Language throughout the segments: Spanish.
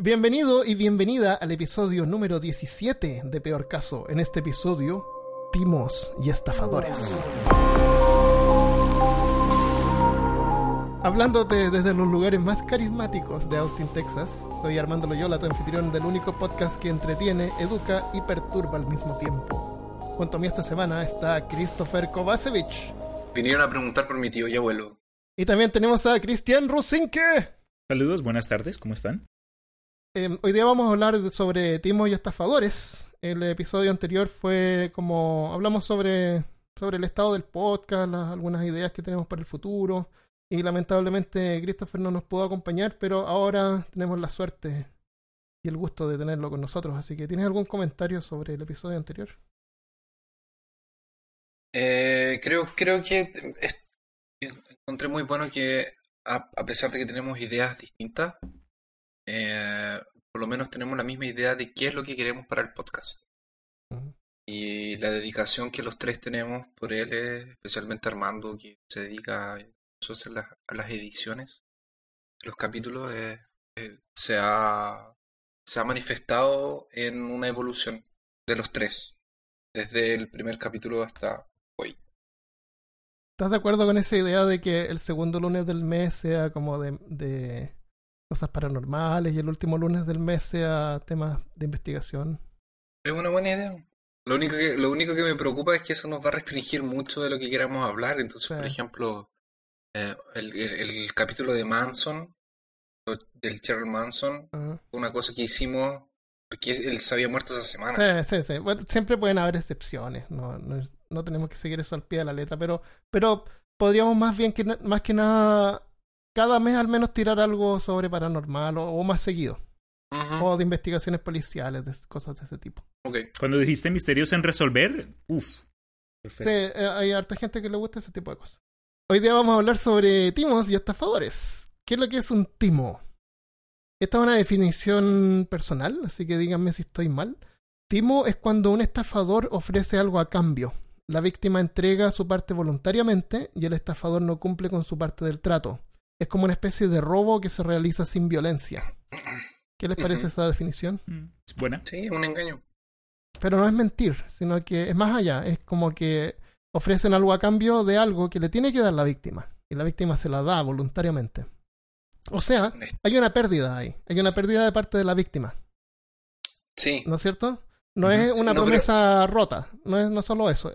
Bienvenido y bienvenida al episodio número 17 de Peor Caso. En este episodio, timos y estafadores. Hablándote desde los lugares más carismáticos de Austin, Texas, soy Armando Loyola, tu anfitrión del único podcast que entretiene, educa y perturba al mismo tiempo. Junto a mí esta semana está Christopher Kovacevic. Vinieron a preguntar por mi tío y abuelo. Y también tenemos a Cristian Rusinke. Saludos, buenas tardes, ¿cómo están? Eh, hoy día vamos a hablar sobre timos y estafadores. El episodio anterior fue como hablamos sobre, sobre el estado del podcast, algunas ideas que tenemos para el futuro. Y lamentablemente Christopher no nos pudo acompañar, pero ahora tenemos la suerte y el gusto de tenerlo con nosotros. Así que, ¿tienes algún comentario sobre el episodio anterior? Eh, creo, creo que encontré muy bueno que, a pesar de que tenemos ideas distintas, eh, por lo menos tenemos la misma idea de qué es lo que queremos para el podcast. Y la dedicación que los tres tenemos por él, especialmente Armando, que se dedica a, las, a las ediciones, los capítulos, eh, eh, se, ha, se ha manifestado en una evolución de los tres, desde el primer capítulo hasta hoy. ¿Estás de acuerdo con esa idea de que el segundo lunes del mes sea como de, de cosas paranormales y el último lunes del mes sea temas de investigación. Es una buena idea. Lo único que, lo único que me preocupa es que eso nos va a restringir mucho de lo que queramos hablar. Entonces, por ejemplo, eh, el, el, capítulo de Manson, del Charles Manson, una cosa que hicimos porque él se había muerto esa semana. Sí, sí, sí. Bueno, siempre pueden haber excepciones. No, no, no, tenemos que seguir eso al pie de la letra, pero, pero podríamos más bien que más que nada cada mes al menos tirar algo sobre paranormal o, más seguido. O de investigaciones policiales, de cosas de ese tipo. Okay. Cuando dijiste misterios en resolver, uff. Perfecto. Sí, eh, hay harta gente que le gusta ese tipo de cosas. Hoy día vamos a hablar sobre timos y estafadores. ¿Qué es lo que es un timo? Esta es una definición personal, así que díganme si estoy mal. Timo es cuando un estafador ofrece algo a cambio. La víctima entrega su parte voluntariamente y el estafador no cumple con su parte del trato es como una especie de robo que se realiza sin violencia. ¿Qué les parece esa definición? Mm, es buena. Sí, un engaño. Pero no es mentir, sino que es más allá. Es como que ofrecen algo a cambio de algo que le tiene que dar la víctima. Y la víctima se la da voluntariamente. O sea, hay una pérdida ahí. Hay una pérdida de parte de la víctima. Sí. ¿No es cierto? No es una promesa rota. No es no solo eso.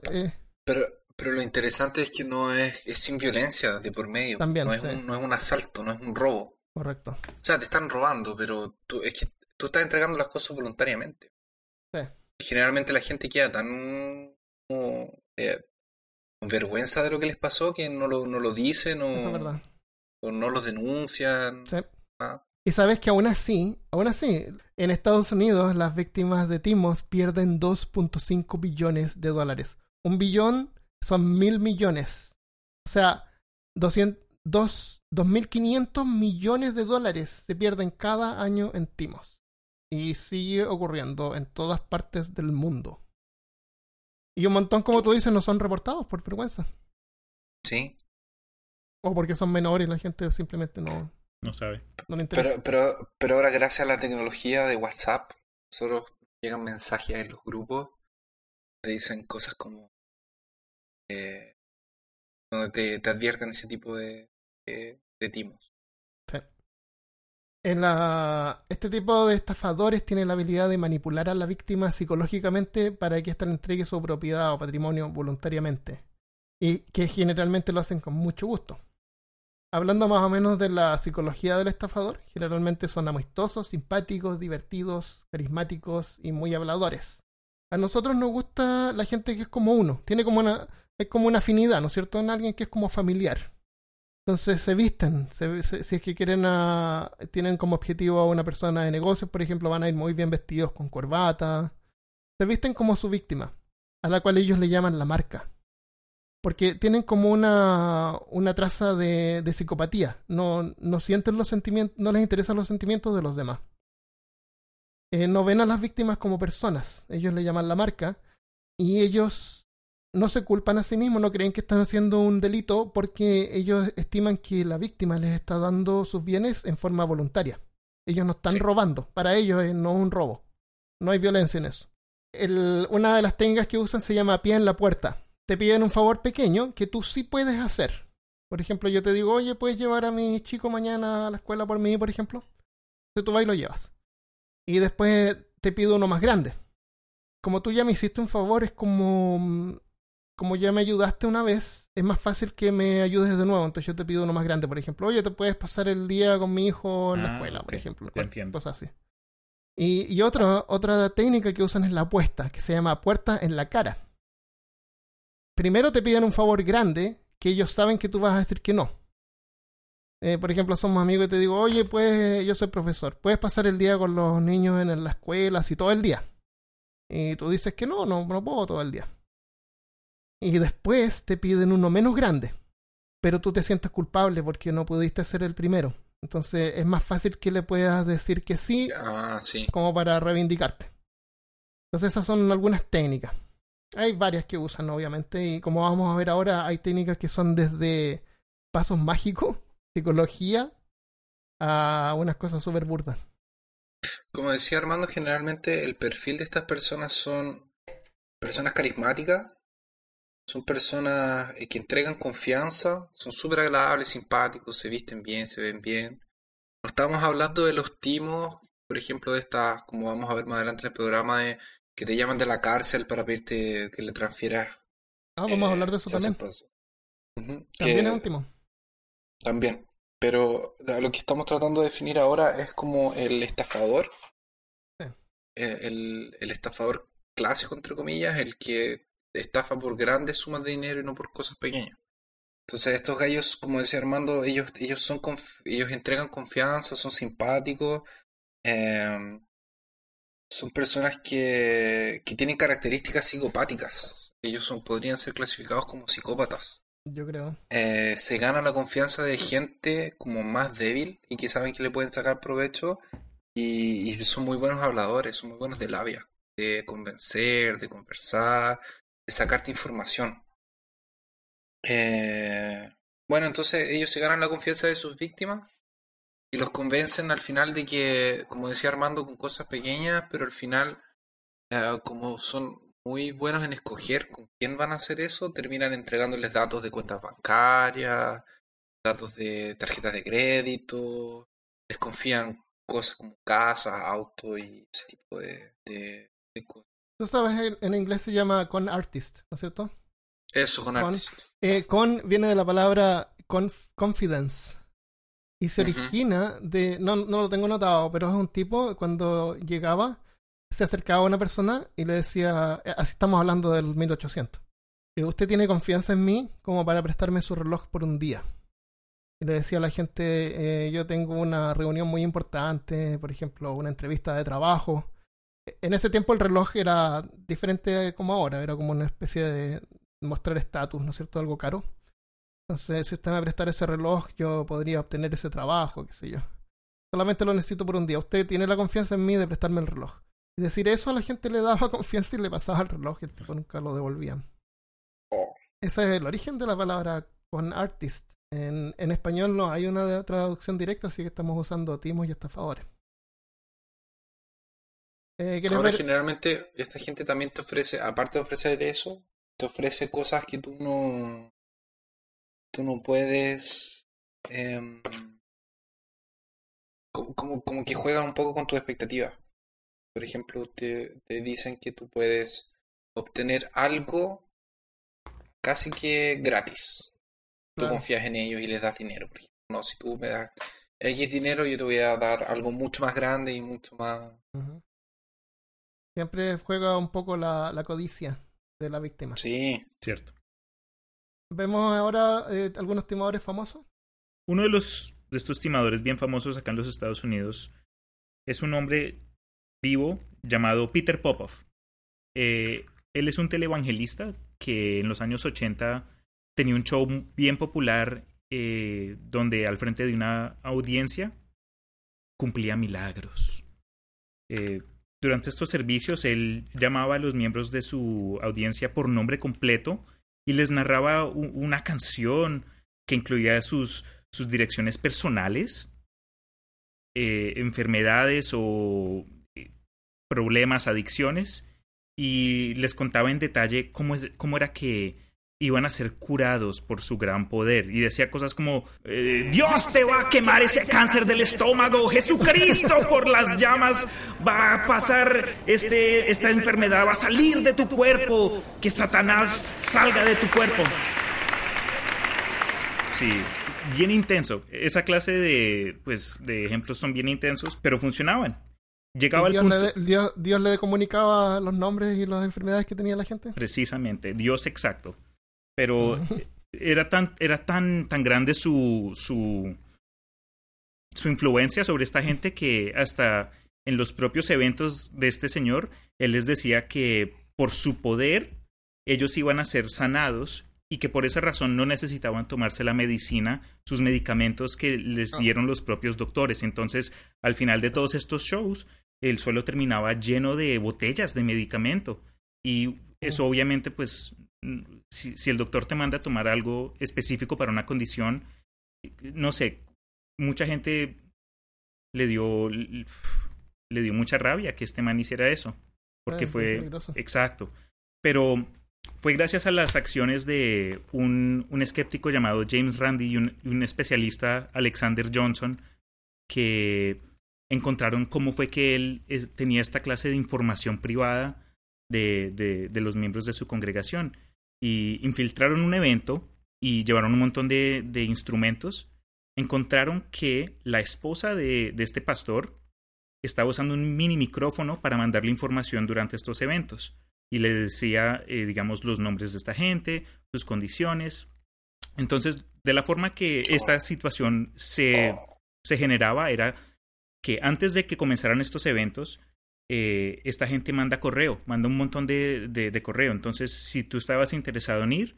Pero pero lo interesante es que no es, es sin violencia de por medio. También, no, es un, no es un asalto, no es un robo. Correcto. O sea, te están robando, pero tú, es que tú estás entregando las cosas voluntariamente. Sí. Generalmente la gente queda tan como, eh, con vergüenza de lo que les pasó que no lo, no lo dicen o, o no lo denuncian. Sí. Y sabes que aún así, aún así, en Estados Unidos las víctimas de timos pierden 2.5 billones de dólares. Un billón son mil millones. O sea, 2.500 millones de dólares se pierden cada año en timos. Y sigue ocurriendo en todas partes del mundo. Y un montón, como tú dices, no son reportados por vergüenza. Sí. O porque son menores y la gente simplemente no, no sabe. No le interesa. Pero, pero, pero ahora, gracias a la tecnología de WhatsApp, solo llegan mensajes en los grupos, te dicen cosas como eh, donde te, te, advierten ese tipo de, de, timos. En la, este tipo de estafadores tiene la habilidad de manipular a la víctima psicológicamente para que ésta le entregue su propiedad o patrimonio voluntariamente. Y que generalmente lo hacen con mucho gusto. Hablando más o menos de la psicología del estafador, generalmente son amistosos, simpáticos, divertidos, carismáticos y muy habladores. A nosotros nos gusta la gente que es como uno, tiene como una, es como una afinidad, ¿no es cierto? En alguien que es como familiar. Entonces se visten, si es que quieren a, tienen como objetivo a una persona de negocios, por ejemplo, van a ir muy bien vestidos con corbata. Se visten como su víctima, a la cual ellos le llaman la marca. Porque tienen como una, una traza de, de psicopatía. No, no sienten los sentimientos, no les interesan los sentimientos de los demás. Eh, no ven a las víctimas como personas. Ellos le llaman la marca. Y ellos no se culpan a sí mismos, no creen que están haciendo un delito porque ellos estiman que la víctima les está dando sus bienes en forma voluntaria. Ellos no están Sí. robando. Para ellos no es un robo. No hay violencia en eso. El- una de las técnicas que usan se llama pie en la puerta. Te piden un favor pequeño que tú sí puedes hacer. Por ejemplo, yo te digo, oye, ¿puedes llevar a mi chico mañana a la escuela por mí, por ejemplo? Entonces tú vas y lo llevas. Y después te pido uno más grande. Como tú ya me hiciste un favor, es como como ya me ayudaste una vez, es más fácil que me ayudes de nuevo. Entonces yo te pido uno más grande, por ejemplo. Oye, te puedes pasar el día con mi hijo en la Ah, escuela, por ejemplo. entiendo. cosa así. Y, y otra, otra técnica que usan es la apuesta, que se llama puerta en la cara. Primero te piden un favor grande, que ellos saben que tú vas a decir que no. Eh, por ejemplo, somos amigos y te digo, oye, pues yo soy profesor, puedes pasar el día con los niños en la escuela, así todo el día. Y tú dices que no, no, no puedo todo el día. Y después te piden uno menos grande, pero tú te sientes culpable porque no pudiste ser el primero. Entonces es más fácil que le puedas decir que sí Ah, sí. como para reivindicarte. Entonces esas son algunas técnicas. Hay varias que usan, obviamente, y como vamos a ver ahora, hay técnicas que son desde pasos mágicos, psicología, a unas cosas súper burdas. Como decía Armando, generalmente el perfil de estas personas son personas carismáticas, son personas eh, que entregan confianza, son súper agradables, simpáticos, se visten bien, se ven bien. No estamos hablando de los timos, por ejemplo, de estas, como vamos a ver más adelante en el programa, de que te llaman de la cárcel para pedirte que le transfieras. Ah, vamos a hablar de eso hacen también. También es último. También. Pero lo que estamos tratando de definir ahora es como el estafador. Sí. Eh, El, el estafador clásico, entre comillas, el que estafa por grandes sumas de dinero y no por cosas pequeñas. Entonces estos gallos, como decía Armando, ellos, ellos son ellos entregan confianza, son simpáticos, eh, son personas que, que tienen características psicopáticas. Ellos son, podrían ser clasificados como psicópatas Yo creo. eh, se gana la confianza de gente como más débil y que saben que le pueden sacar provecho y, y son muy buenos habladores, son muy buenos de labia, de convencer, de conversar, de sacarte información. Eh, bueno, entonces ellos se ganan la confianza de sus víctimas y los convencen al final de que, como decía Armando, con cosas pequeñas, pero al final, eh, como son muy buenos en escoger con quién van a hacer eso, terminan entregándoles datos de cuentas bancarias, datos de tarjetas de crédito, les confían cosas como casas, autos y ese tipo de- de cosas. Tú sabes, en, en inglés se llama con artist, ¿no es cierto? Eso con Con- artist. Eh, con viene de la palabra conf- confidence. Y se origina de. No, no lo tengo notado, pero es un tipo cuando llegaba, se acercaba a una persona y le decía. eh, Así estamos hablando del 1800. eh, Usted tiene confianza en mí como para prestarme su reloj por un día. Y le decía a la gente: eh, Yo tengo una reunión muy importante, por ejemplo, una entrevista de trabajo. En ese tiempo el reloj era diferente como ahora, era como una especie de mostrar estatus, ¿no es cierto? Algo caro. Entonces, si usted me prestara ese reloj, yo podría obtener ese trabajo, qué sé yo. Solamente lo necesito por un día. Usted tiene la confianza en mí de prestarme el reloj. Y decir eso a la gente le daba confianza y le pasaba el reloj y el tipo nunca lo devolvían. Ese es el origen de la palabra con artist. En, en español no hay una traducción directa, así que estamos usando timos y estafadores. Eh, ¿quieres Ahora ver? generalmente esta gente también te ofrece, aparte de ofrecer eso, te ofrece cosas que tú no, tú no puedes, em, como, como, que juegan un poco con tus expectativas. Por ejemplo, te, te dicen que tú puedes obtener algo casi que gratis. Tú confías en ellos y les das dinero. Por ejemplo, no, si tú me das X dinero, yo te voy a dar algo mucho más grande y mucho más... Siempre juega un poco la, la codicia de la víctima. Sí, Cierto. Vemos ahora eh, algunos timadores famosos. Uno de los de estos timadores bien famosos acá en los Estados Unidos es un hombre vivo llamado Peter Popoff. Eh, él es un televangelista que en los años 80 tenía un show bien popular eh, donde al frente de una audiencia cumplía milagros. Eh, durante estos servicios él llamaba a los miembros de su audiencia por nombre completo y les narraba una canción que incluía sus, sus direcciones personales eh, enfermedades o eh, problemas, adicciones, y les contaba en detalle cómo, es, cómo era que iban a ser curados por su gran poder. Y decía cosas como, eh, Dios te va a quemar ese cáncer del estómago, Jesucristo por las llamas va a pasar este, esta enfermedad, va a salir de tu cuerpo, que Satanás salga de tu cuerpo. Sí, bien intenso. Esa clase de, pues, de ejemplos son bien intensos, pero funcionaban. Llegaba Dios, al punto... le, Dios, Dios le comunicaba los nombres y las enfermedades que tenía la gente. Precisamente, Dios exacto. Pero era tan, era tan, tan grande su, su, su influencia sobre esta gente que hasta en los propios eventos de este señor, él les decía que por su poder ellos iban a ser sanados y que por esa razón no necesitaban tomarse la medicina, sus medicamentos que les dieron los propios doctores. Entonces, al final de todos estos shows, el suelo terminaba lleno de botellas de medicamento. Y eso obviamente, pues, si, si, el doctor te manda a tomar algo específico para una condición, no sé, mucha gente le dio, le dio mucha rabia que este man hiciera eso. Porque Ah, fue... Exacto. Pero fue gracias a las acciones de un, un escéptico llamado James Randi y un, un, especialista Alexander Johnson que encontraron cómo fue que él tenía esta clase de información privada de, de, de, los miembros de su congregación. Y infiltraron un evento y llevaron un montón de, instrumentos. Encontraron que la esposa de, de este pastor estaba usando un mini micrófono para mandarle información durante estos eventos y le decía, eh, digamos, los nombres de esta gente, sus condiciones. Entonces, de la forma que esta situación se, se generaba era que antes de que comenzaran estos eventos, eh, esta gente manda correo, manda un montón de, de, de, correo. Entonces, si tú estabas interesado en ir,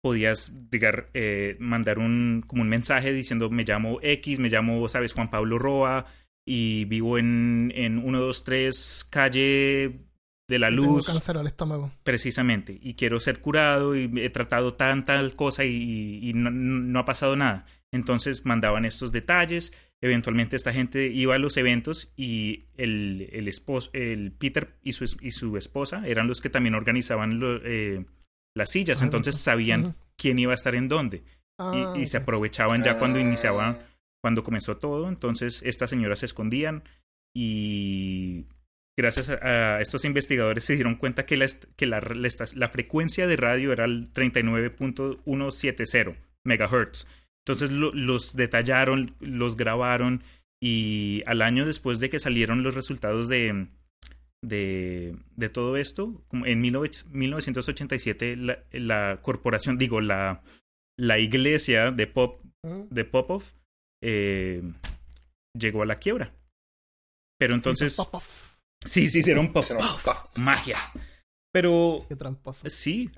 podías digar, eh, mandar un, como un mensaje diciendo, me llamo X, me llamo, sabes, Juan Pablo Roa, y vivo en, en 123 calle de la luz. Tengo cáncer al estómago. Precisamente. Y quiero ser curado y he tratado tan tal cosa y, y no, no, ha pasado nada. Entonces mandaban estos detalles. Eventualmente esta gente iba a los eventos y el, el esposo, el Peter y su, y su esposa eran los que también organizaban lo, eh, las sillas. Entonces sabían uh -huh. quién iba a estar en dónde. Ah, y, y okay. se aprovechaban ya cuando iniciaba, cuando comenzó todo. Entonces estas señoras se escondían y gracias a, a, estos investigadores se dieron cuenta que la, que la, la, la frecuencia de radio era el 39.170 megahertz. Entonces lo, los detallaron, los grabaron y al año después de que salieron los resultados de, de, de todo esto, en 1987 la, la corporación, digo, la, la iglesia de, Pop, de Popov eh, llegó a la quiebra. Pero entonces... Sí, sí, hicieron pop. Magia. Pero. Qué tramposo. Sí.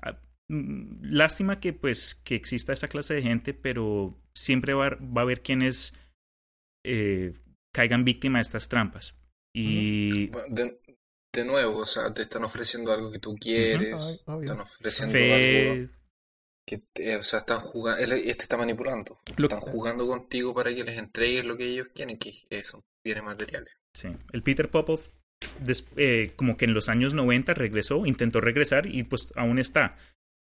Lástima que pues que exista esa clase de gente, pero siempre va, va a haber quienes eh, caigan víctima de estas trampas. Y. De, de, nuevo, o sea, te están ofreciendo algo que tú quieres. Uh -huh. Están ofreciendo Fe... algo. Que te, o sea, están jugando. Este está manipulando. Lo... Están jugando contigo para que les entregues lo que ellos quieren, que son bienes materiales. Sí. El Peter Popov Des, eh, como que en los años 90 regresó, intentó regresar y pues aún está.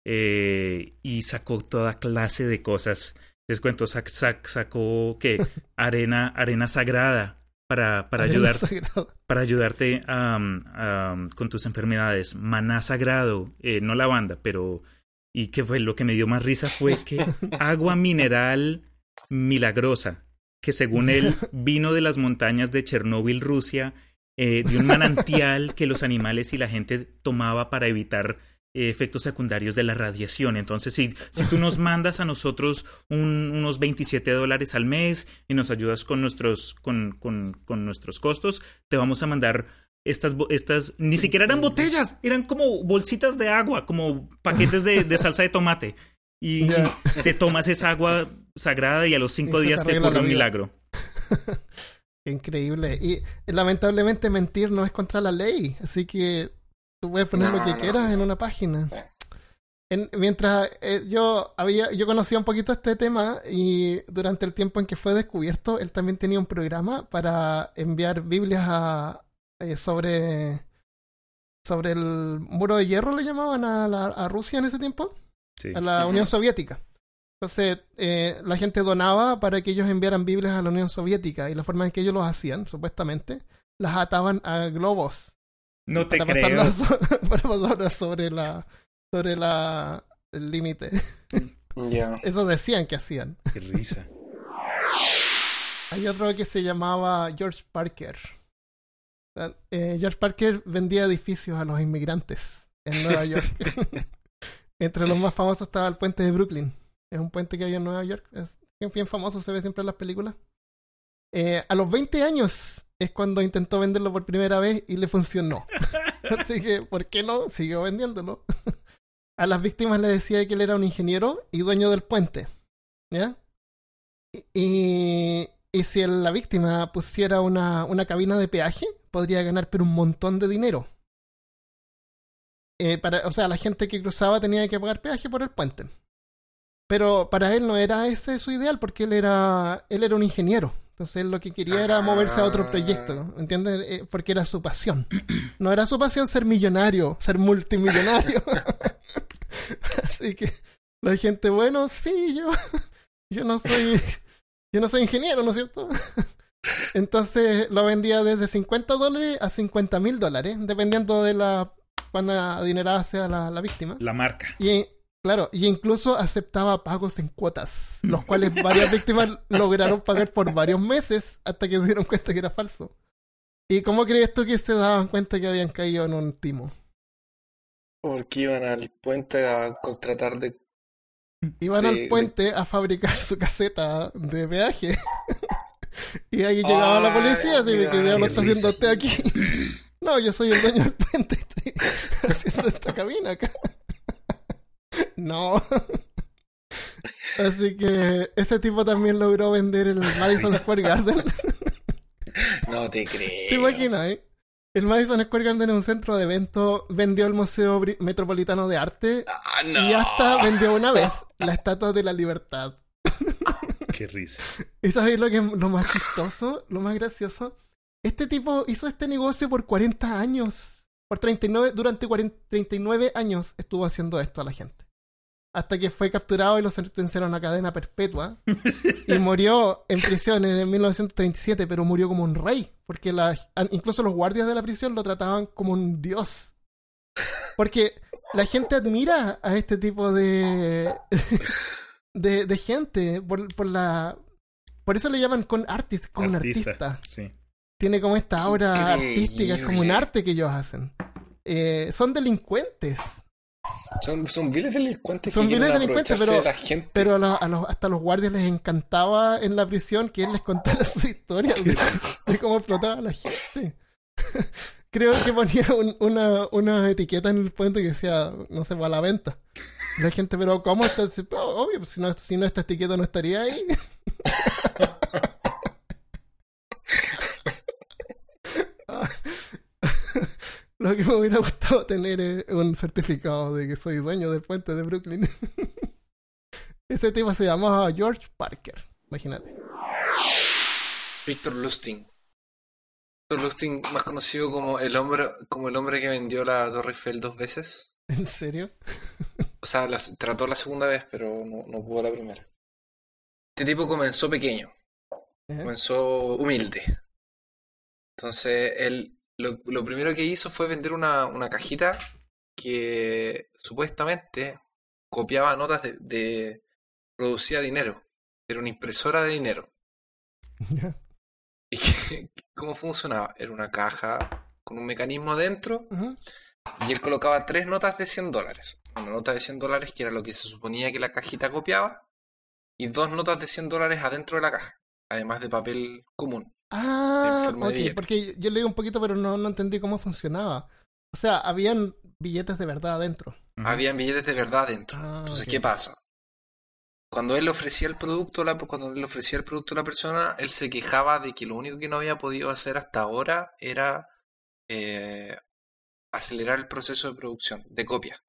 Eh, y sacó toda clase de cosas. Les cuento, sac, sac, sacó que arena, arena sagrada para, para, arena ayudar, para ayudarte um, um, con tus enfermedades. Maná sagrado, eh, no lavanda, pero... Y que fue lo que me dio más risa fue que agua mineral milagrosa, que según él vino de las montañas de Chernóbil, Rusia, eh, de un manantial que los animales y la gente tomaba para evitar efectos secundarios de la radiación. Entonces, si, si tú nos mandas a nosotros un, unos 27 dólares al mes y nos ayudas con nuestros, con, con, con nuestros costos, te vamos a mandar estas, estas, ni siquiera eran botellas, eran como bolsitas de agua, como paquetes de, de salsa de tomate. Y, yeah. y, te tomas esa agua sagrada y a los cinco días te ocurre un milagro. Increíble. Y lamentablemente mentir no es contra la ley, así que tú puedes poner no, lo que no, quieras no. en una página. en- mientras eh, yo había, yo conocía un poquito este tema y durante el tiempo en que fue descubierto, él también tenía un programa para enviar Biblias a, eh, sobre sobre el muro de hierro le llamaban a, la- a Rusia en ese tiempo, Sí. a la. Unión Soviética. Entonces, eh, la gente donaba para que ellos enviaran Biblias a la Unión Soviética y la forma en que ellos los hacían, supuestamente, las ataban a globos No te para creo. pasarlas, so- para pasarlas sobre la sobre la el límite. Ya. Eso decían que hacían. Qué risa. Hay otro que se llamaba George Parker. Eh, George Parker vendía edificios a los inmigrantes en Nueva York. Entre los más famosos estaba el puente de Brooklyn. Es un puente que hay en Nueva York. Es bien, bien famoso, se ve siempre en las películas. Eh, a los 20 años es cuando intentó venderlo por primera vez y le funcionó. Así que, ¿por qué no? Siguió vendiéndolo. A las víctimas le decía que él era un ingeniero y dueño del puente. ¿Ya? Y, y si la víctima pusiera una, una cabina de peaje, podría ganar pero un montón de dinero. Eh, para, o sea, la gente que cruzaba tenía que pagar peaje por el puente. Pero para él no era ese su ideal, porque él era, él era un ingeniero. Entonces lo que quería era moverse a otro proyecto, ¿entiendes? Eh, porque era su pasión. No era su pasión ser millonario, ser multimillonario. Así que la gente, bueno, sí, yo, yo no soy, yo no soy ingeniero, ¿no es cierto? Entonces lo vendía desde 50 dólares a 50 mil dólares, dependiendo de la cuán adinerada sea la, la víctima. La marca. Y claro, y incluso aceptaba pagos en cuotas, los cuales varias víctimas lograron pagar por varios meses hasta que se dieron cuenta que era falso. ¿Y cómo crees tú que se daban cuenta que habían caído en un timo? Porque iban al puente a contratar de. Iban De- al de- puente a fabricar su caseta de peaje. y ahí llegaba la policía, Ay, y ¿qué diablo qué está haciendo usted aquí? no, yo soy el dueño del puente, estoy haciendo esta cabina acá. No. Así que ese tipo también logró vender el Madison Square Garden. No te creo. ¿Te imaginas, eh? El Madison Square Garden es un centro de eventos, vendió el Museo Metropolitano de Arte Ah, no. y hasta vendió una vez la Estatua de la Libertad. Qué risa. ¿Y sabéis lo que es lo más chistoso? Lo más gracioso. Este tipo hizo este negocio por 40 años. Por 39, durante 40 39 años estuvo haciendo esto a la gente. Hasta que fue capturado y lo sentenciaron a cadena perpetua. y murió en prisión en 1937, pero murió como un rey. Porque la- incluso los guardias de la prisión lo trataban como un dios. Porque la gente admira a este tipo de, de, de gente por, por la... Por eso le llaman con artist, como un artista. Sí. Tiene como esta aura Increíble. artística, es como un arte que ellos hacen. Eh, son delincuentes, Son, son viles delincuentes Son viles delincuentes, pero- de la gente. pero a los- a los- hasta los guardias les encantaba en la prisión que él les contara su historia de, de cómo explotaba a la gente. Creo que ponía un- una, una etiqueta en el puente que decía, no sé, a la venta. La gente, pero ¿cómo está? "Oh, Obvio, pues, si no, si no esta etiqueta no estaría ahí. Lo que me hubiera gustado tener es un certificado de que soy dueño del puente de Brooklyn. Ese tipo se llamaba George Parker, imagínate. Víctor Lustig. Víctor Lustig, más conocido como el hombre, como el hombre que vendió la Torre Eiffel dos veces. ¿En serio? O sea, trató la segunda vez, pero no, no pudo la primera. Este tipo comenzó pequeño, ¿Eh? comenzó humilde. Entonces, él lo, lo primero que hizo fue vender una, una cajita que supuestamente copiaba notas de, de- producía dinero. Era una impresora de dinero. ¿Y cómo funcionaba? Era una caja con un mecanismo dentro Ujú. y él colocaba tres notas de 100 dólares. Una nota de 100 dólares que era lo que se suponía que la cajita copiaba y dos notas de 100 dólares adentro de la caja, además de papel común. Ah, ok, porque yo leí un poquito, pero no, no entendí cómo funcionaba. O sea, habían billetes de verdad adentro. Habían billetes de verdad adentro. Ah, Entonces. ¿qué pasa? Cuando él le ofrecía el producto, a la, cuando él le ofrecía el producto a la persona, él se quejaba de que lo único que no había podido hacer hasta ahora era eh, acelerar el proceso de producción, de copia.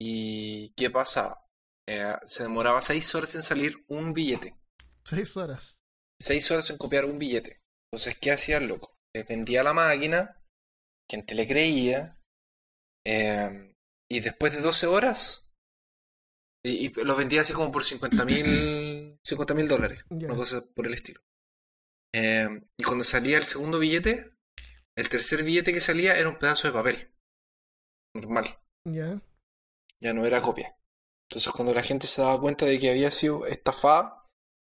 ¿Y qué pasaba? Eh, se demoraba seis horas en salir un billete. Seis horas. Seis horas en copiar un billete. Entonces, ¿qué hacía el loco? Le vendía la máquina, gente le creía, eh, y después de 12 horas, y, y los vendía así como por 50 mil 50 mil dólares, una cosa por el estilo. Eh, y cuando salía el segundo billete, el tercer billete que salía era un pedazo de papel. Normal, Ya. ya no era copia. Entonces cuando la gente se daba cuenta de que había sido estafada,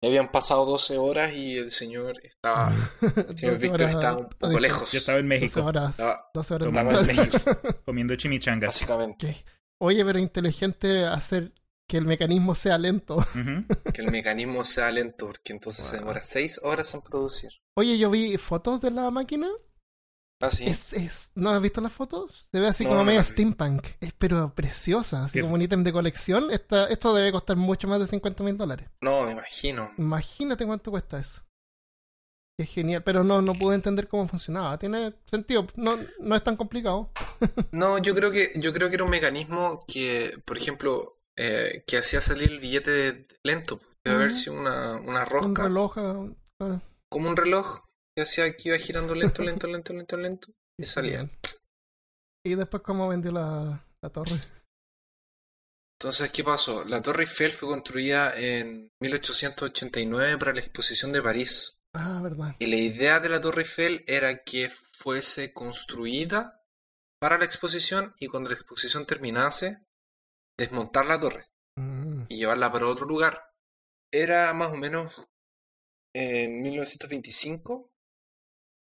ya habían pasado 12 horas y el señor estaba, el señor 12 Víctor horas estaba un poco lejos. Yo estaba en 12 México horas. Estaba, 12 horas estaba en. México, comiendo chimichangas. básicamente. Ok. Oye, pero inteligente hacer que el mecanismo sea lento. Ujú. Que el mecanismo sea lento, porque entonces se Wow. demora 6 horas en producir. Oye, yo vi fotos de la máquina. Ah, sí. Es, es, ¿No has visto las fotos? Se ve así No, como no media steampunk. Es pero preciosa, así como un ítem de colección. Esta, esto debe costar mucho más de 50 mil dólares. No, me imagino. Imagínate cuánto cuesta eso. Es genial, pero no, no pude entender cómo funcionaba. Tiene sentido, no, no es tan complicado. No, yo creo que, yo creo que era un mecanismo que, por ejemplo, eh, que hacía salir el billete lento. Debe haber sido una, una Un rosca, reloj. ah, como un reloj que hacía que iba girando lento, lento, lento, lento, lento. Y salía. genial. Y después cómo vendió la, la torre. Entonces, ¿qué pasó? La Torre Eiffel fue construida en 1889 para la exposición de París. Ah, verdad. Y la idea de la Torre Eiffel era que fuese construida para la exposición y cuando la exposición terminase, desmontar la torre Mm, y llevarla para otro lugar. Era más o menos en 1925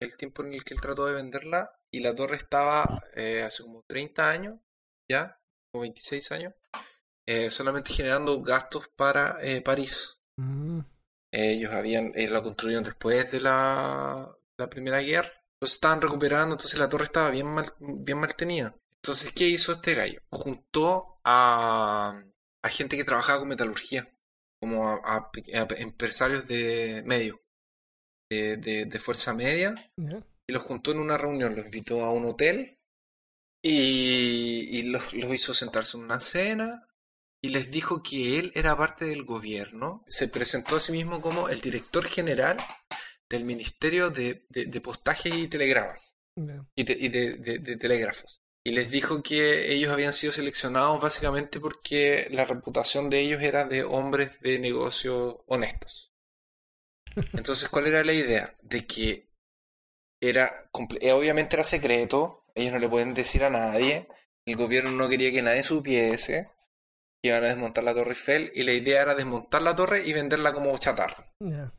el tiempo en el que él trató de venderla y la torre estaba eh, hace como 30 años, ya, o 26 años, eh, solamente generando gastos para eh, París. mm, Ellos habían, la construyeron después de la, la Primera Guerra. Entonces estaban recuperando, entonces la torre estaba bien mal, bien mal tenida. Entonces, ¿qué hizo este gallo? Juntó a, a gente que trabajaba con metalurgia, como a, a pe- a empresarios de medio, de, de- de fuerza media, y los juntó en una reunión, los invitó a un hotel y, y los, los hizo sentarse en una cena y les dijo que él era parte del gobierno. Se presentó a sí mismo como el director general del Ministerio de, de- de Postaje y Telegramas y, te- y de, de- de telégrafos. Y les dijo que ellos habían sido seleccionados básicamente porque la reputación de ellos era de hombres de negocios honestos. Entonces, ¿cuál era la idea? De que era, eh, obviamente era secreto, ellos no le pueden decir a nadie, el gobierno no quería que nadie supiese que iban a desmontar la Torre Eiffel y la idea era desmontar la torre y venderla como chatarra. ya.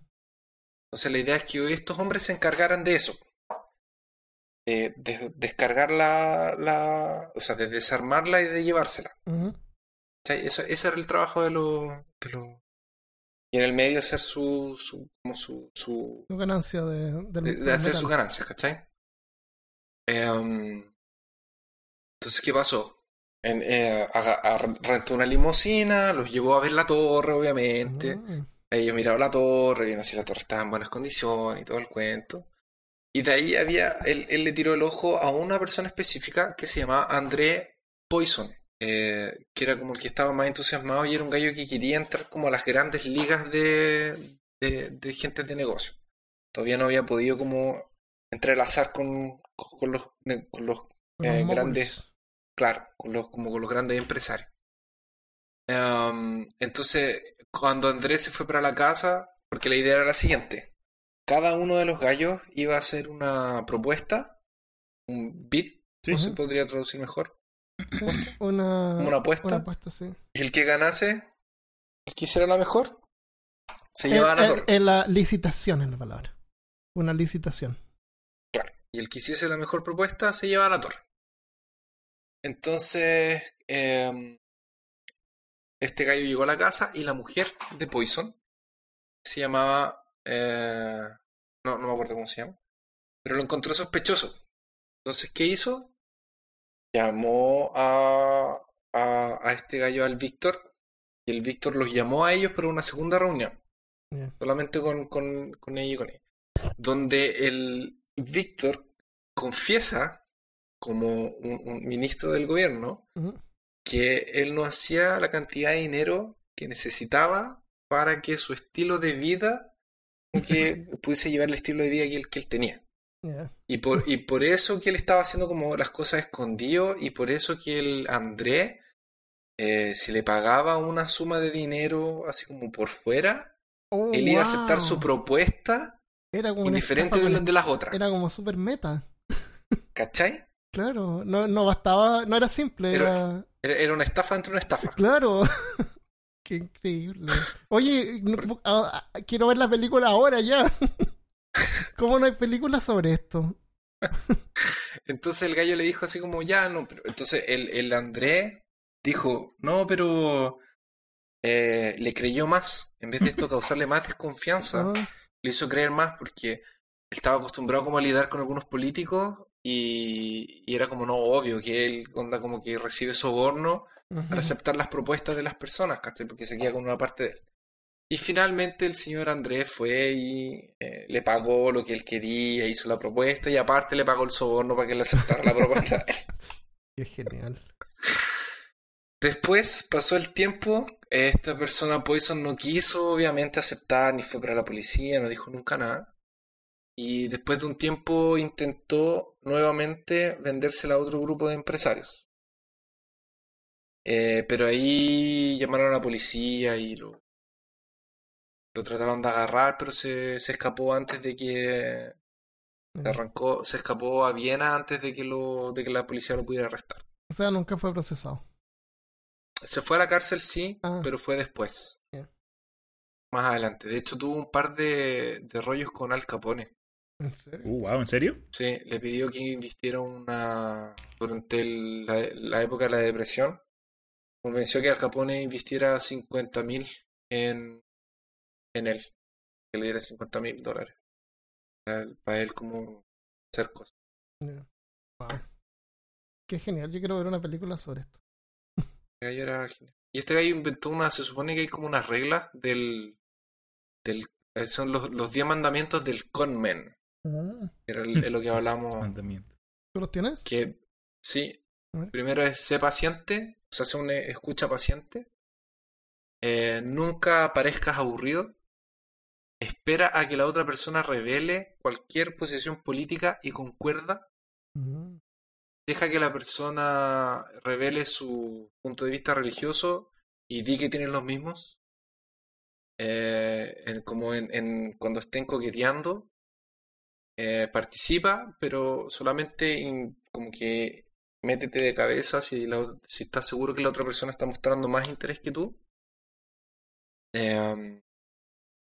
Entonces la idea es que estos hombres se encargaran de eso. De, de descargar la, la... O sea, de desarmarla y de llevársela. Eso, ese era el trabajo de los... De los... Y en el medio hacer su... su como su... su Su ganancia de, de, del de hacer sus ganancias, ¿cachai? Em, entonces, ¿qué pasó? En, eh, aga- ar- rentó una limusina, los llevó a ver la torre, obviamente. Mm, Ellos miraron la torre, vieron si la torre estaba en buenas condiciones y todo el cuento. Y de ahí había, él, él le tiró el ojo a una persona específica que se llamaba André Poisson, eh, que era como el que estaba más entusiasmado y era un gallo que quería entrar como a las grandes ligas de, de, de gente de negocio. Todavía no había podido como entrelazar con, con los, con los con eh, los grandes-. Claro, con los, como con los grandes empresarios. Em, entonces, cuando Andrés se fue para la casa, porque la idea era la siguiente, cada uno de los gallos iba a hacer una propuesta, un bid, Sí, no se podría traducir mejor, Una, apuesta, una apuesta, sí. y el que ganase, el que hiciera la mejor, se Eh, llevaba la eh, torre. eh, la licitación es la palabra. Una licitación. Claro. Y el que hiciese la mejor propuesta se llevaba la torre. Entonces, em, este gallo llegó a la casa y la mujer de Poison se llamaba. eh, no, no me acuerdo cómo se llama. Pero lo encontró sospechoso. Entonces, ¿qué hizo? Llamó a, a, a este gallo, al Víctor, y el Víctor los llamó a ellos para una segunda reunión solamente con, con, con ella y con ella. Donde el Víctor confiesa como un, un ministro del gobierno que él no hacía la cantidad de dinero que necesitaba para que su estilo de vida que pudiese llevar el estilo de vida que él, que él tenía. Y por, y por eso que él estaba haciendo como las cosas escondido y por eso que el André, eh, si le pagaba una suma de dinero así como por fuera, Oh, él iba a aceptar su propuesta Era como indiferente de, de las otras. Era como super meta. ¿Cachai? Claro, no, no bastaba, no era simple, era... Era, era una estafa dentro de una estafa. Claro. Qué increíble. Oye, no- quiero ver la película ahora ya. ¿Cómo no hay película sobre esto? Entonces el gallo le dijo así como, ya, no, pero entonces el, el André dijo, no, pero eh, le creyó más. En vez de esto causarle más desconfianza, Ah, le hizo creer más porque él estaba acostumbrado como a lidiar con algunos políticos y, y era como no obvio que él onda como que recibe soborno para aceptar las propuestas de las personas, ¿cachai? Porque se queda con una parte de él. Y finalmente el señor Andrés fue y eh, le pagó lo que él quería, hizo la propuesta y aparte le pagó el soborno para que él aceptara la propuesta. Qué genial. Después pasó el tiempo, esta persona Poison no quiso obviamente aceptar ni fue para la policía, no dijo nunca nada. Y después de un tiempo intentó nuevamente vendérsela a otro grupo de empresarios. Eh, pero ahí llamaron a la policía y lo, lo trataron de agarrar, pero se, se escapó antes de que se arrancó, se escapó a Viena antes de que lo, de que la policía lo pudiera arrestar. O sea, nunca fue procesado. Se fue a la cárcel, sí, Ah. pero fue después. Más adelante. De hecho, tuvo un par de, de rollos con Al Capone. ¿En serio? Uh, wow, ¿en serio? Sí, le pidió que invirtiera una. Durante el- la, la época de la depresión, convenció que Al Capone invirtiera 50 mil en, en él. Que le diera 50 mil dólares. Para él, como hacer cosas. Wow. Qué genial. Yo quiero ver una película sobre esto. Este gallo era genial. Y este gallo inventó una, se supone que hay como unas reglas del, del eh, son los, los 10 mandamientos del conman, Ah, era el- lo que hablamos, Mandamiento. ¿Tú los tienes? que sí, primero es ser paciente, o sea, ser una escucha paciente, Eh, nunca parezcas aburrido, espera a que la otra persona revele cualquier posición política y concuerda, Mm. deja que la persona revele su punto de vista religioso y di que tienen los mismos. Eh, en- como en, en- cuando estén coqueteando, eh, participa, pero solamente in- como que métete de cabeza si, la si estás seguro que la otra persona está mostrando más interés que tú. Eh,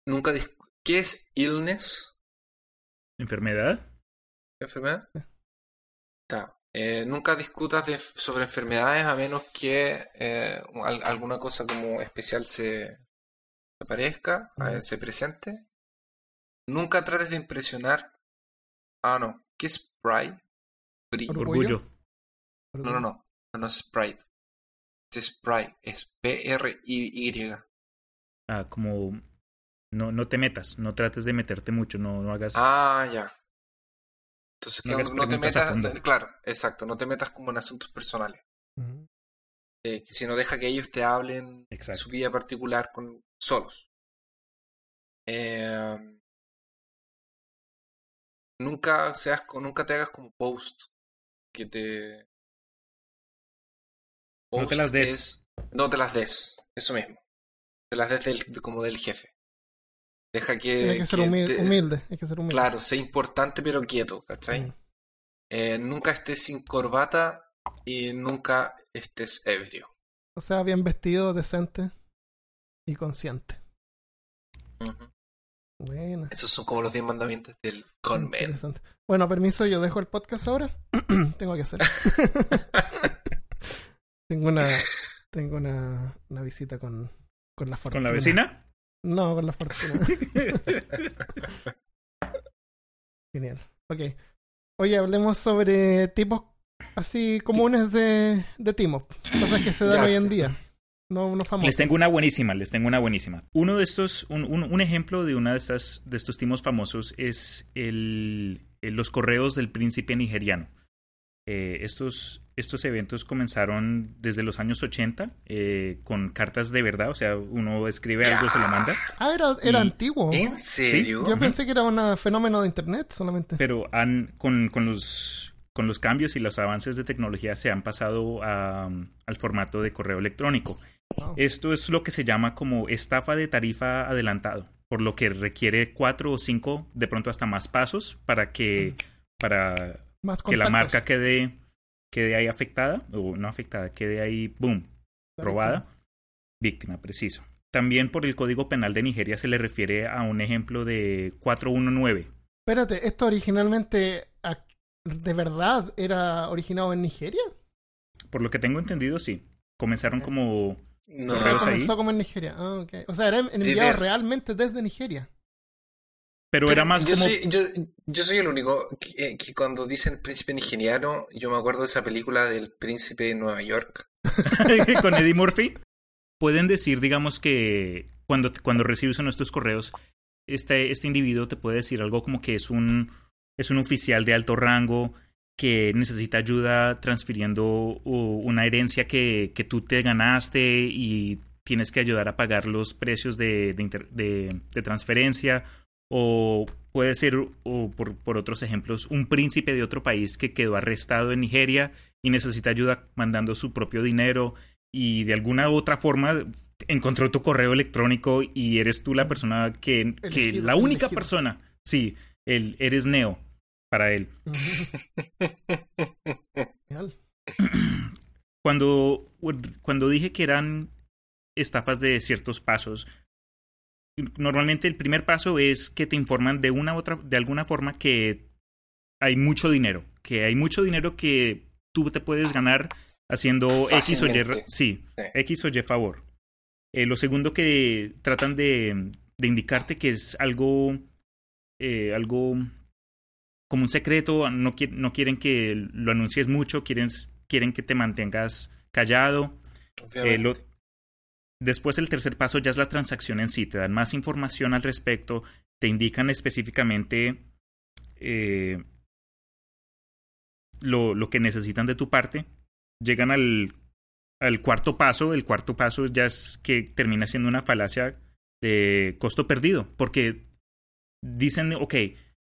nunca dis- ¿Qué es illness? ¿Enfermedad? enfermedad? Ta. Eh, nunca discutas de- sobre enfermedades a menos que eh, al- alguna cosa como especial se, aparezca, eh, se presente. Nunca trates de impresionar. Ah, no. ¿Qué es pride? Pri- Orgullo. Orgullo. No, no, no. No, no es pride. Es pride. Es P-R-I-Y. Ah, como no, no te metas, no trates de meterte mucho, no, no hagas. Ah, ya. Entonces, No hagas no te metas. Claro, exacto. No te metas como en asuntos personales. Mm. Eh, que si no deja que ellos te hablen Exacto. su vida particular con solos. Eh, nunca seas nunca te hagas como post que te No te las des. es- no te las des, eso mismo. Te las des del- de- como del jefe. Deja que, Tiene que ser que humil- te- humilde. Hay que ser humilde. Claro, sé importante pero quieto, ¿cachai? Mm. Eh, nunca estés sin corbata y nunca estés ebrio. O sea, bien vestido, decente y consciente. Ujú. Buena. Esos son como los 10 mandamientos del. Interesante. Bueno, permiso, yo dejo el podcast ahora. tengo que hacer. tengo una tengo una, una visita con, con la fortuna. ¿Con la vecina? No, con la fortuna. Genial. Ok. Oye, hablemos sobre tipos así comunes de, de up. Cosas que se dan hoy en día. No, no famosos. Les tengo una buenísima, les tengo una buenísima. Uno de estos, un, un- un ejemplo de una de estas, de estos timos famosos es el, el- los correos del príncipe nigeriano. Eh, estos, estos eventos comenzaron desde los años 80 eh, con cartas de verdad, o sea, uno escribe algo, se lo manda. Ah, era, era Y- antiguo. ¿En serio? Yo pensé que era un fenómeno de internet solamente. Pero han, con, con los, con los cambios y los avances de tecnología se han pasado a, al formato de correo electrónico. Wow. Esto es lo que se llama como estafa de tarifa adelantado, por lo que requiere cuatro o cinco, de pronto hasta más pasos para que, para Más que la marca quede, quede ahí afectada, o no afectada, quede ahí, boom, robada, víctima, preciso. También por el Código Penal de Nigeria se le refiere a un ejemplo de 419. Espérate, ¿esto originalmente de verdad era originado en Nigeria? Por lo que tengo entendido, sí. Comenzaron como... No. Correos ahí. Comenzó como en Nigeria. Ah, ok. O sea, era en- enviado realmente desde Nigeria. Pero era más yo como... Soy, yo, yo soy el único que, eh, que cuando dicen príncipe nigeriano, yo me acuerdo de esa película del príncipe de Nueva York. con Eddie Murphy. Pueden decir, digamos, que cuando, cuando recibes uno de estos correos, este, este individuo te puede decir algo como que es un, es un oficial de alto rango que necesita ayuda transfiriendo una herencia que, que tú te ganaste y tienes que ayudar a pagar los precios de, de, inter- de- de transferencia. O puede ser, o por, por otros ejemplos, un príncipe de otro país que quedó arrestado en Nigeria y necesita ayuda mandando su propio dinero y de alguna u otra forma encontró tu correo electrónico y eres tú la persona que, que la única elegido. persona, sí, el, eres Neo para él. Cuando, cuando dije que eran estafas de ciertos pasos, normalmente el primer paso es que te informan de una u otra, de alguna forma que hay mucho dinero, que hay mucho dinero que tú te puedes ganar haciendo X o Y, sí, Sí. X o Y favor. Eh, lo segundo que tratan de, de indicarte que es algo, eh, algo como un secreto, no, no quieren que lo anuncies mucho, quieren, quieren que te mantengas callado. Eh, lo- después el tercer paso ya es la transacción en sí, te dan más información al respecto, te indican específicamente eh, lo, lo que necesitan de tu parte, llegan al, al cuarto paso, el cuarto paso ya es que termina siendo una falacia de costo perdido, porque dicen, ok,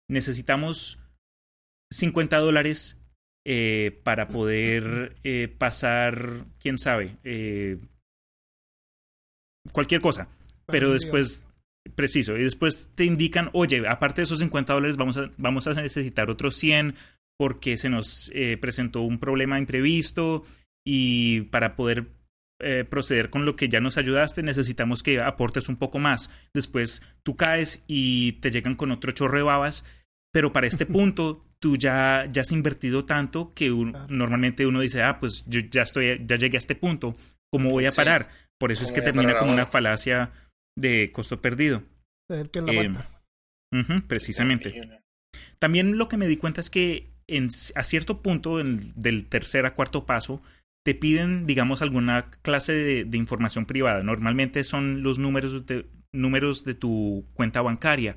necesitamos 50 dólares eh, para poder eh, pasar, quién sabe, cualquier cosa. Pero después, preciso, y después te indican, oye, aparte de esos 50 dólares, vamos a, vamos a necesitar otros 100 porque se nos eh, presentó un problema imprevisto y para poder eh, proceder con lo que ya nos ayudaste, necesitamos que aportes un poco más. Después tú caes y te llegan con otro chorro de babas, pero para este punto tú ya, ya has invertido tanto que un- normalmente uno dice, ah, pues yo ya estoy, ya llegué a este punto, ¿cómo voy a Sí. Por eso es ¿Cómo que termina como una falacia de costo perdido. El que es la Eh, precisamente. También lo que me di cuenta es que en, a cierto punto, en- del tercer a cuarto paso, te piden, digamos, alguna clase de, de información privada. Normalmente son los números de, números de tu cuenta bancaria,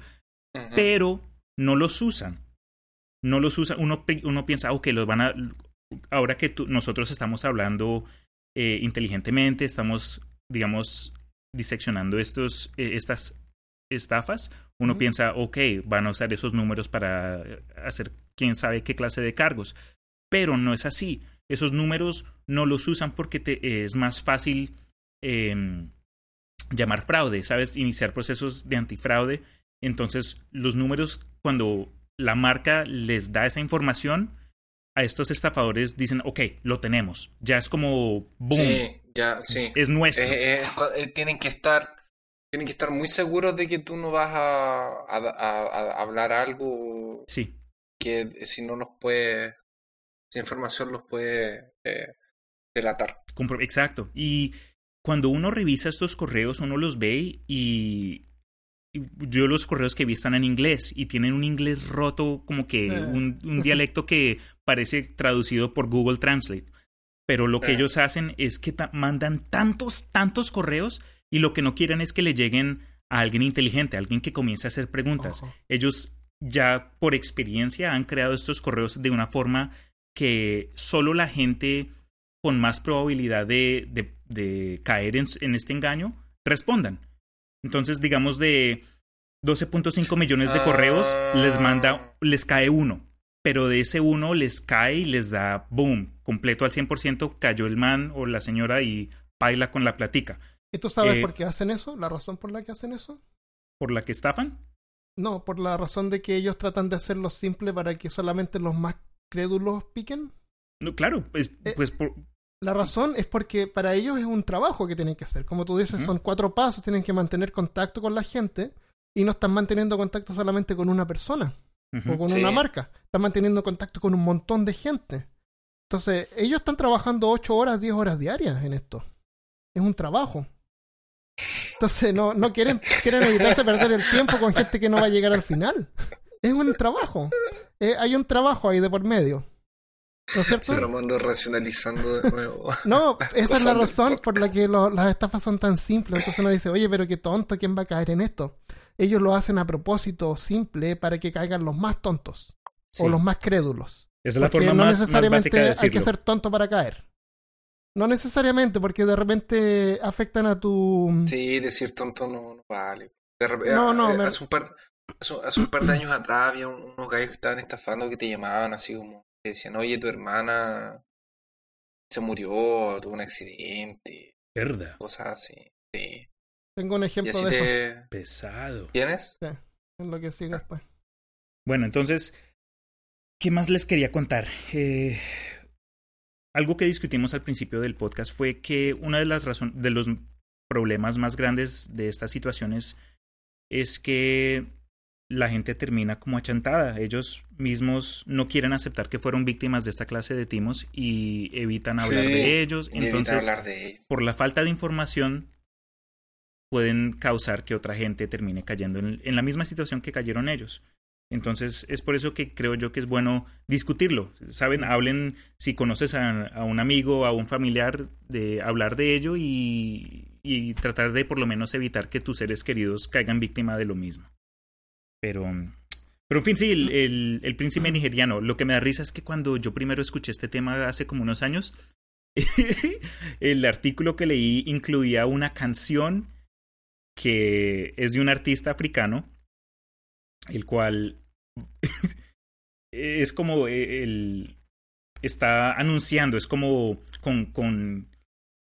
pero no los usan. No los usan. Uno, uno piensa, ok, los van a. Ahora que tú- nosotros estamos hablando eh, inteligentemente, estamos, digamos, diseccionando estos, eh, estas estafas, uno piensa, ok, van a usar esos números para hacer quién sabe qué clase de cargos. Pero no es así. Esos números no los usan porque te, es más fácil em, llamar fraude, ¿sabes? Iniciar procesos de antifraude. Entonces, los números, cuando la marca les da esa información, a estos estafadores dicen, ok, lo tenemos. Ya es como, boom, Sí, ya, sí. es nuestro. Eh, tienen que estar tienen que estar muy seguros de que tú no vas a, a- a- a hablar algo Sí, que eh, si no los puede esa información los puede eh, delatar. exacto. Y cuando uno revisa estos correos, uno los ve y, y yo los correos que vi están en inglés y tienen un inglés roto, como que Eh. un, un dialecto que parece traducido por Google Translate. Pero lo que ellos hacen es que ta- mandan tantos, tantos correos y lo que no quieren es que le lleguen a alguien inteligente, a alguien que comience a hacer preguntas. Ellos ya por experiencia han creado estos correos de una forma que solo la gente con más probabilidad de, de, de caer en, en, este engaño respondan. Entonces, digamos, de 12.5 millones de correos, les manda, les cae uno. Pero de ese uno les cae y les da boom, completo al 100%, cayó el man o la señora y baila con la platica. ¿Y tú sabes eh, por qué hacen eso? ¿La razón por la que hacen eso? ¿Por la que estafan? No, por la razón de que ellos tratan de hacerlo simple para que solamente los más crédulos piquen. No, claro, pues, Eh, pues por, La razón es porque para ellos es un trabajo que tienen que hacer. Como tú dices, son cuatro pasos, tienen que mantener contacto con la gente y no están manteniendo contacto solamente con una persona o con Sí. una marca. Están manteniendo contacto con un montón de gente. Entonces, ellos están trabajando 8 horas, 10 horas diarias en esto. Es un trabajo. Entonces, no, no quieren, quieren evitarse perder el tiempo con gente que no va a llegar al final. Es un trabajo. Eh, hay un trabajo ahí de por medio. ¿No es cierto? Pero me ando racionalizando de nuevo. No, esa es la razón por la que lo- las estafas son tan simples. Entonces uno dice, oye, pero qué tonto, ¿quién va a caer en esto? Ellos lo hacen a propósito simple para que caigan los más tontos Sí. o los más crédulos. Esa es la Porque forma no más, más necesariamente básica de hay que ser tonto para caer. No necesariamente, porque de repente afectan a tu... Sí, decir tonto no, no vale. De repente, No, no, eh, me- hace, un par, hace, hace un par de años atrás había un- unos gallos que estaban estafando que te llamaban así como, te decían, oye, tu hermana se murió, tuvo un accidente, Verdad. cosas así. Sí. Tengo un ejemplo de eso. Pesado. ¿Tienes? En lo que sigue después. Bueno, entonces, ¿qué más les quería contar? Eh, algo que discutimos al principio del podcast fue que una de las razones, de los problemas más grandes de estas situaciones es que la gente termina como achantada. Ellos mismos no quieren aceptar que fueron víctimas de esta clase de timos y evitan hablar Sí, de ellos. Entonces, hablar de por la falta de información pueden causar que otra gente termine cayendo en, en la misma situación que cayeron ellos. Entonces es por eso que creo yo que es bueno discutirlo. Saben, hablen si conoces a, a un amigo, a un familiar, de hablar de ello y, y tratar de por lo menos evitar que tus seres queridos caigan víctima de lo mismo. Pero, pero en fin, sí, el, el, el príncipe nigeriano. Lo que me da risa es que cuando yo primero escuché este tema hace como unos años, el artículo que leí incluía una canción que es de un artista africano, el cual es como el está anunciando, es como con, con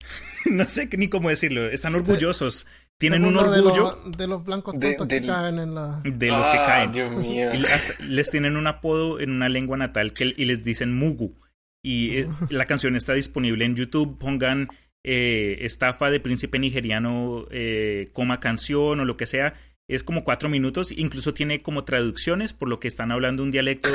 no sé ni cómo decirlo, están orgullosos, tienen un de orgullo De, los blancos De- tontos que caen en la... de los que Ah, caen. Dios mío. Y hasta les tienen un apodo en una lengua natal que, y les dicen Mugu. Y eh, la canción está disponible en YouTube. Pongan eh, estafa de príncipe nigeriano, eh, coma canción o lo que sea. Es como cuatro minutos. Incluso tiene como traducciones, por lo que están hablando un dialecto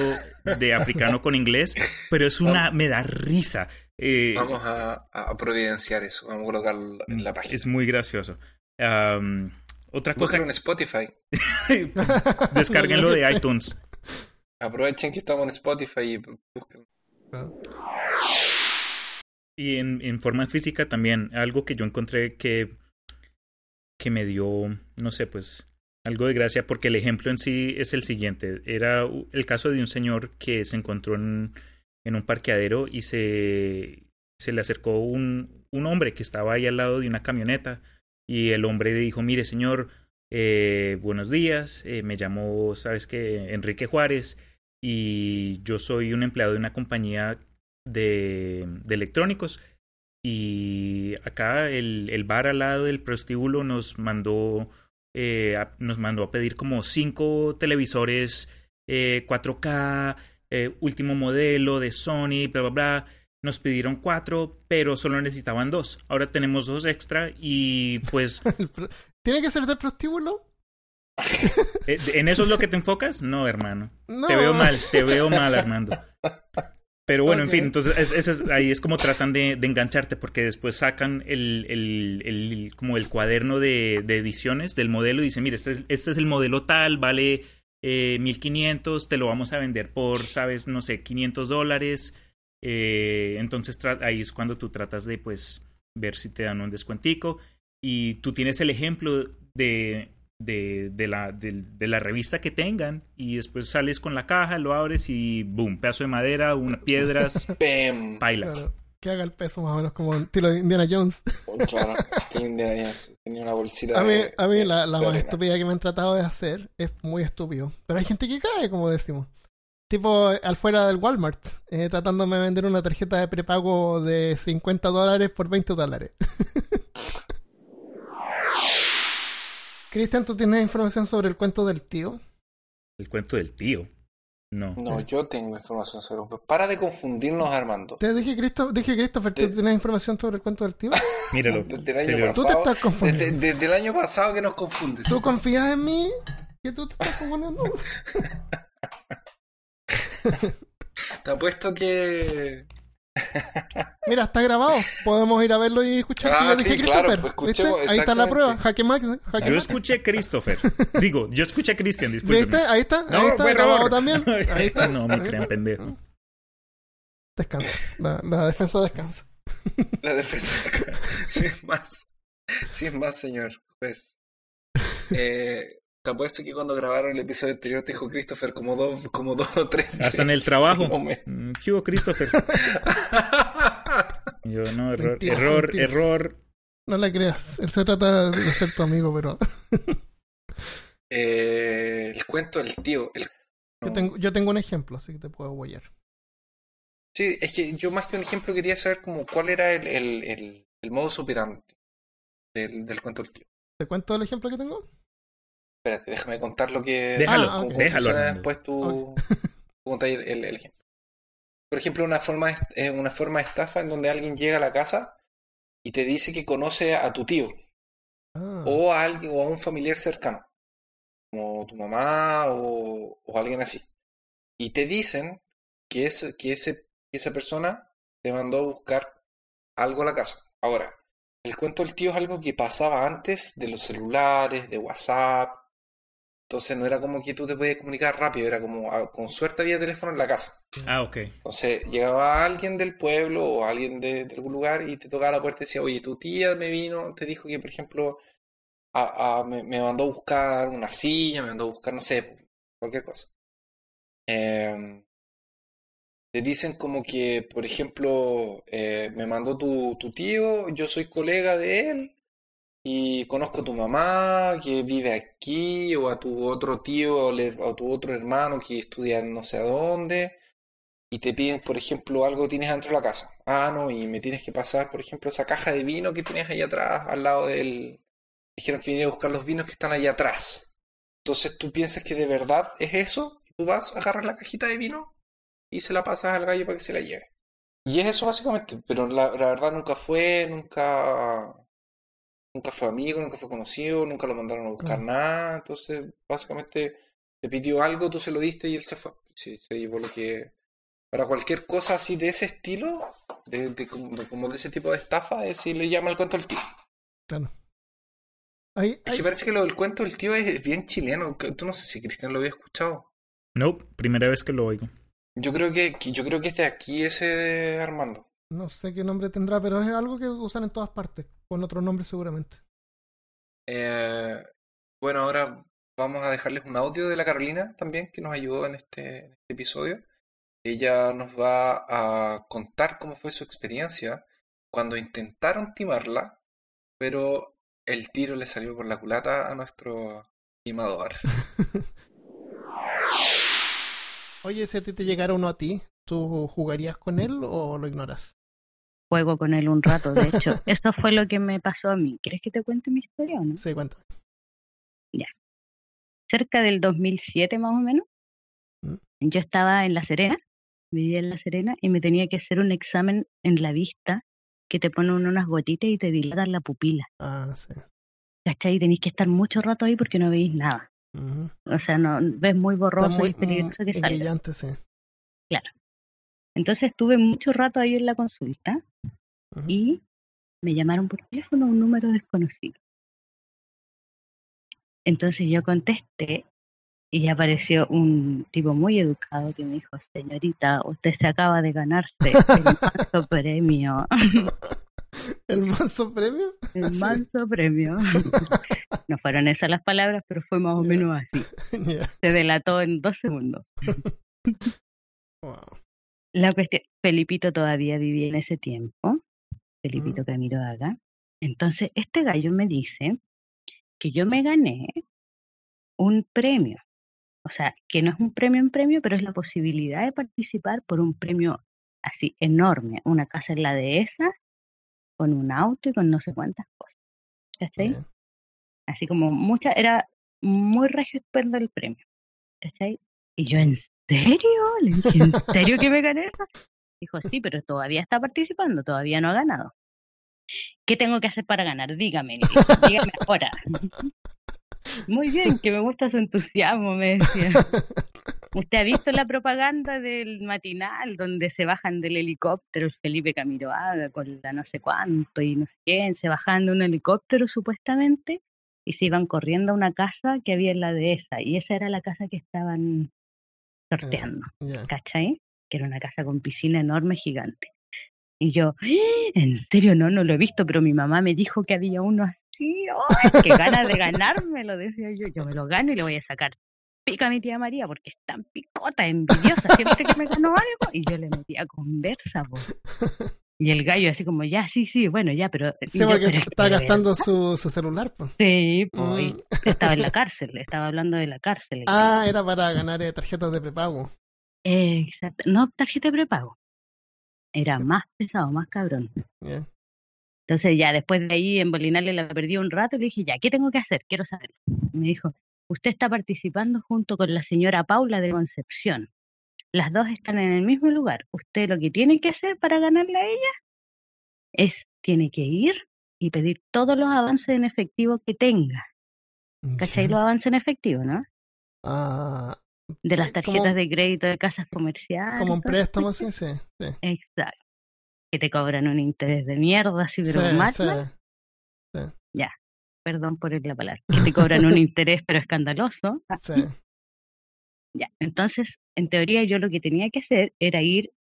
de africano con inglés. Pero es una. me da risa. Eh, Vamos a, a providenciar eso. Vamos a colocarlo en la página. es muy gracioso. Am, otra cosa, en Spotify. descárguenlo de iTunes. Aprovechen que estamos en Spotify y busquen. Y en, en forma física también, algo que yo encontré que, que me dio, no sé, pues algo de gracia, porque el ejemplo en sí es el siguiente. Era el caso de un señor que se encontró en, en un parqueadero y se, se le acercó un, un hombre que estaba ahí al lado de una camioneta y el hombre dijo, mire señor, eh, buenos días, eh, me llamo, sabes que, Enrique Juárez y yo soy un empleado de una compañía de, de electrónicos y acá el, el bar al lado del prostíbulo nos mandó eh, a- nos mandó a pedir como cinco televisores eh, 4K eh, último modelo de Sony bla bla bla nos pidieron cuatro pero solo necesitaban dos ahora tenemos dos extra y pues ¿Tiene que ser de prostíbulo? eh, ¿en eso es lo que te enfocas? no hermano No. te veo mal, te veo mal, Armando. Pero bueno, en fin, entonces es- es- ahí es como tratan de, de engancharte porque después sacan el, el, el- como el cuaderno de, de ediciones del modelo y dicen, mire, este es, este es el modelo tal, vale eh, 1500, te lo vamos a vender por, sabes, no sé, 500 dólares. Eh, entonces ahí es cuando tú tratas de pues ver si te dan un descuentico. Y tú tienes el ejemplo de de, de la, de, de la revista que tengan y después sales con la caja, lo abres y boom, pedazo de madera, unas piedras, paila. Claro, que haga el peso más o menos como un estilo de Indiana Jones. Oh, Claro, Indiana Jones tenía una bolsita. A mí, de- a mí la, la de más estúpida que me han tratado de hacer es muy estúpido. Pero hay gente que cae, como decimos. Tipo, al fuera del Walmart, eh, tratándome de vender una tarjeta de prepago de 50 dólares por 20 dólares. Cristian, ¿tú tienes información sobre el cuento del tío? El cuento del tío. No. No, yo tengo información sobre un Para de confundirnos, Armando. Te dije, Cristo, dije Christopher, ¿tú tienes información sobre el cuento del tío? Míralo. Desde el año va. Tú te pasado. estás Desde, confundiendo. desde el año pasado que nos confundes. ¿Tú confías en mí? ¿Que tú te estás confundiendo? Te apuesto que. Mira, está grabado. Podemos ir a verlo y escuchar si Ah, lo dije sí, claro, Christopher. pues. Ahí está la prueba. Jaque. Jaque Yo escuché Christopher. Digo, yo escuché a Christian, ¿Viste? Ahí está. No, ahí está grabado error. también. Ahí está. No me crean pendejo. Descansa. La, la defensa descansa. La defensa. Sin más. Sin más, señor juez. Eh, te apuesto que cuando grabaron el episodio anterior te dijo Christopher como dos, como dos o tres. Hasta en el trabajo. Mm, ¿Qué hubo, Christopher? Yo no, error, Mentiras, error, mentiras. error. No le creas. Él se trata de ser tu amigo, pero Eh, el cuento del tío. el- yo tengo, yo tengo un ejemplo, así que te puedo guayar. Sí, es que yo más que un ejemplo quería saber como cuál era el, el, el, el modus operandi del, del cuento del tío. ¿Te cuento el ejemplo que tengo? Espérate, déjame contar lo que... Déjalo, Ah, déjalo. Después tú, tú el, ejemplo. Por ejemplo, una forma, de, eh, una forma de estafa en donde alguien llega a la casa y te dice que conoce a tu tío Ah, o a alguien o a un familiar cercano, como tu mamá o, o alguien así. Y te dicen que, es, que, ese, que esa persona te mandó a buscar algo a la casa. Ahora, el cuento del tío es algo que pasaba antes de los celulares, de WhatsApp. Entonces no era como que tú te podías comunicar rápido, era como ah, con suerte había teléfono en la casa. Ah, ok. Entonces llegaba alguien del pueblo o alguien de, de algún lugar y te tocaba la puerta y decía, oye, tu tía me vino, te dijo que, por ejemplo, a- a- me, me mandó a buscar una silla, me mandó a buscar, no sé, cualquier cosa. Em, te dicen como que, por ejemplo, eh, me mandó tu, tu tío, yo soy colega de él y conozco a tu mamá que vive aquí o a tu otro tío o a tu otro hermano que estudia no sé a dónde y te piden, por ejemplo, algo que tienes dentro de la casa. Ah, no, y me tienes que pasar, por ejemplo, esa caja de vino que tienes ahí atrás, al lado del... Dijeron que viniera a buscar los vinos que están ahí atrás. Entonces tú piensas que de verdad es eso, y tú vas, agarras la cajita de vino y se la pasas al gallo para que se la lleve. Y es eso básicamente, pero la, la verdad nunca fue, nunca, nunca fue amigo, nunca fue conocido, nunca lo mandaron a buscar nada. Entonces, básicamente te pidió algo, tú se lo diste y él se fue. Sí, se llevó lo que, para cualquier cosa así de ese estilo, de, de como, de- como de ese tipo de estafa, es si le llama el cuento del tío. claro. Ahí, Es ahí- que parece que lo del cuento del tío es bien chileno. Tú no sé si Cristian lo había escuchado. Nope, primera vez que lo oigo. Yo creo que, que- yo creo que es de aquí ese Armando. No sé qué nombre tendrá, pero es algo que usan en todas partes. Con otro nombre seguramente. Eh, bueno, ahora vamos a dejarles un audio de la Carolina también que nos ayudó en este, en este episodio. Ella nos va a contar cómo fue su experiencia cuando intentaron timarla, pero el tiro le salió por la culata a nuestro timador. Oye, si a ti te llegara uno a ti, ¿tú jugarías con él o lo ignoras? Juego con él un rato, de hecho. Esto fue lo que me pasó a mí. ¿Quieres que te cuente mi historia o no? Sí, cuéntame. Cerca del 2007 más o menos, Mm. yo estaba en La Serena, vivía en La Serena y me tenía que hacer un examen en la vista que te ponen unas gotitas y te dilatan la pupila. Ah, sí. ¿Cachai? Y tenéis que estar mucho rato ahí porque no veis nada. O sea, no ves muy borroso muy y es peligroso que mm, salga. brillante, sí. Entonces estuve mucho rato ahí en la consulta y me llamaron por teléfono a un número desconocido. Entonces yo contesté y apareció un tipo muy educado que me dijo, señorita, usted se acaba de ganarse el cuarto premio. ¿El manso premio? El manso premio. No fueron esas las palabras, pero fue más o menos así. Se delató en dos segundos. Wow. La cuestión, Felipito todavía vivía en ese tiempo, Felipito Mm. Camilo Haga. Entonces, este gallo me dice que yo me gané un premio. O sea, que no es un premio en premio, pero es la posibilidad de participar por un premio así enorme. Una casa en la dehesa, con un auto y con no sé cuántas cosas. ¿Cachai? Así como mucha, era muy regio el premio. ¿Cachai? Y yo, ¿en serio? Le dije, ¿en serio que me gané eso? Dijo, sí, pero todavía está participando, todavía no ha ganado. ¿Qué tengo que hacer para ganar? Dígame, dígame ahora. Muy bien, que me gusta su entusiasmo, me decía. ¿Usted ha visto la propaganda del matinal donde se bajan del helicóptero el Felipe Camiroaga con la no sé cuánto y no sé quién? Se bajaban de un helicóptero supuestamente y se iban corriendo a una casa que había en la dehesa y esa era la casa que estaban sorteando, Ya. ¿cachai? Que era una casa con piscina enorme, gigante. Y yo, "¡Ah! ¿en serio no? No lo he visto, pero mi mamá me dijo que había uno así. ¡Ay, qué ganas de ganármelo! Decía yo, yo me lo gano y le voy a sacar pica a mi tía María porque es tan picota, envidiosa, siempre que me ganó algo. Y yo le metía conversa, po. Y el gallo así como, ya, sí, sí, bueno, ya, pero... y Sí, yo, porque "Pero es que estaba gastando verdad". su, su celular, pues. Sí, Mm. estaba en la cárcel, estaba hablando de la cárcel. el Ah, era para ganar eh, tarjetas de prepago. Exacto. No tarjeta de prepago. Era más pesado, más cabrón. Entonces ya después de ahí en Bolinale la perdí un rato y le dije, ya, ¿qué tengo que hacer? Quiero saberlo. Y me dijo, usted está participando junto con la señora Paula de Concepción. Las dos están en el mismo lugar. Usted lo que tiene que hacer para ganarle a ella es, tiene que ir y pedir todos los avances en efectivo que tenga. ¿Cachai? Ya. Los avances en efectivo, ¿no? Ah, De las Eh, como- tarjetas de crédito de casas comerciales. como un préstamo, sí, sí. sí. Exacto. Que te cobran un interés de mierda, así, pero Sí, sí. perdón por la palabra, que te cobran un interés pero escandaloso. Sí. Ya, entonces, en teoría yo lo que tenía que hacer era ir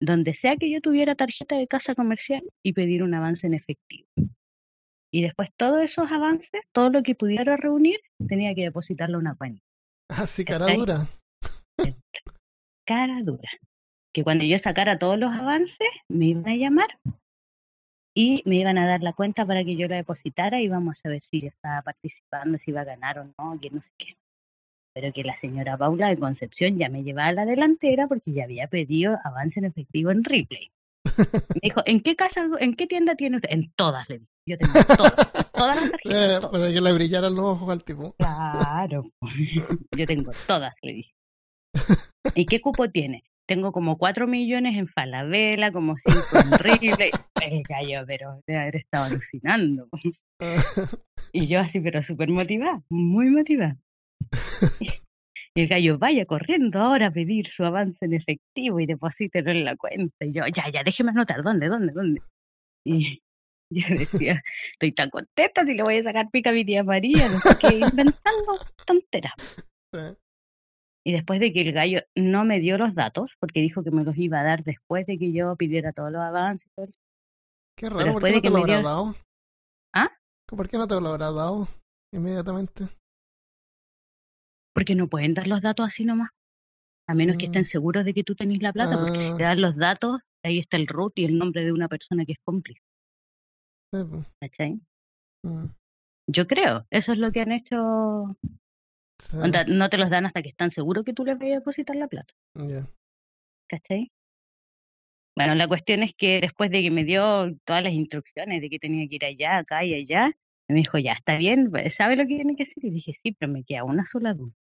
donde sea que yo tuviera tarjeta de casa comercial y pedir un avance en efectivo. Y después todos esos avances, todo lo que pudiera reunir, tenía que depositarlo a una cuenta. Así cara ¿Cachai? dura. Cara dura. Que cuando yo sacara todos los avances, me iban a llamar y me iban a dar la cuenta para que yo la depositara y vamos a ver si yo estaba participando, si iba a ganar o no, que no sé qué. Pero que la señora Paula de Concepción ya me llevaba a la delantera porque ya había pedido avance en efectivo en Ripley. Me dijo, ¿en qué casa, en qué tienda tiene usted? En todas, le dije. Yo tengo todas, todas las Eh, tarjetas. todas. para que le brillaran los ojos al tipo. Claro, yo tengo todas, le dije. ¿Y qué cupo tiene? Tengo como 4 millones en Falabella, como 5 en Ripley. El gallo, pero debe haber estado alucinando. Y yo así, pero súper motivada, muy motivada. Y el gallo, vaya corriendo ahora a pedir su avance en efectivo y deposítelo en la cuenta. Y yo, ya, ya, déjeme anotar, ¿dónde, dónde, dónde? Y yo decía, estoy tan contenta si le voy a sacar pica a mi tía María, no sé qué, inventando tonteras. Sí. Y después de que el gallo no me dio los datos, porque dijo que me los iba a dar después de que yo pidiera todos los avances. Qué raro, ¿por qué no te lo habrá dio- dado? ¿Ah? ¿Por qué no te lo habrá dado inmediatamente? Porque no pueden dar los datos así nomás. A menos que Mm. estén seguros de que tú tenés la plata, porque si Ah. te dan los datos, ahí está el root y el nombre de una persona que es cómplice. Sí, pues. ¿Cachai? Mm, Yo creo, eso es lo que han hecho. sí. Onda, no te los dan hasta que están seguros que tú les vayas a depositar la plata. Ya. ¿Cachai? Bueno, la cuestión es que después de que me dio todas las instrucciones de que tenía que ir allá, acá y allá, me dijo, ya, está bien, ¿sabe lo que tiene que hacer? Y dije, sí, pero me queda una sola duda.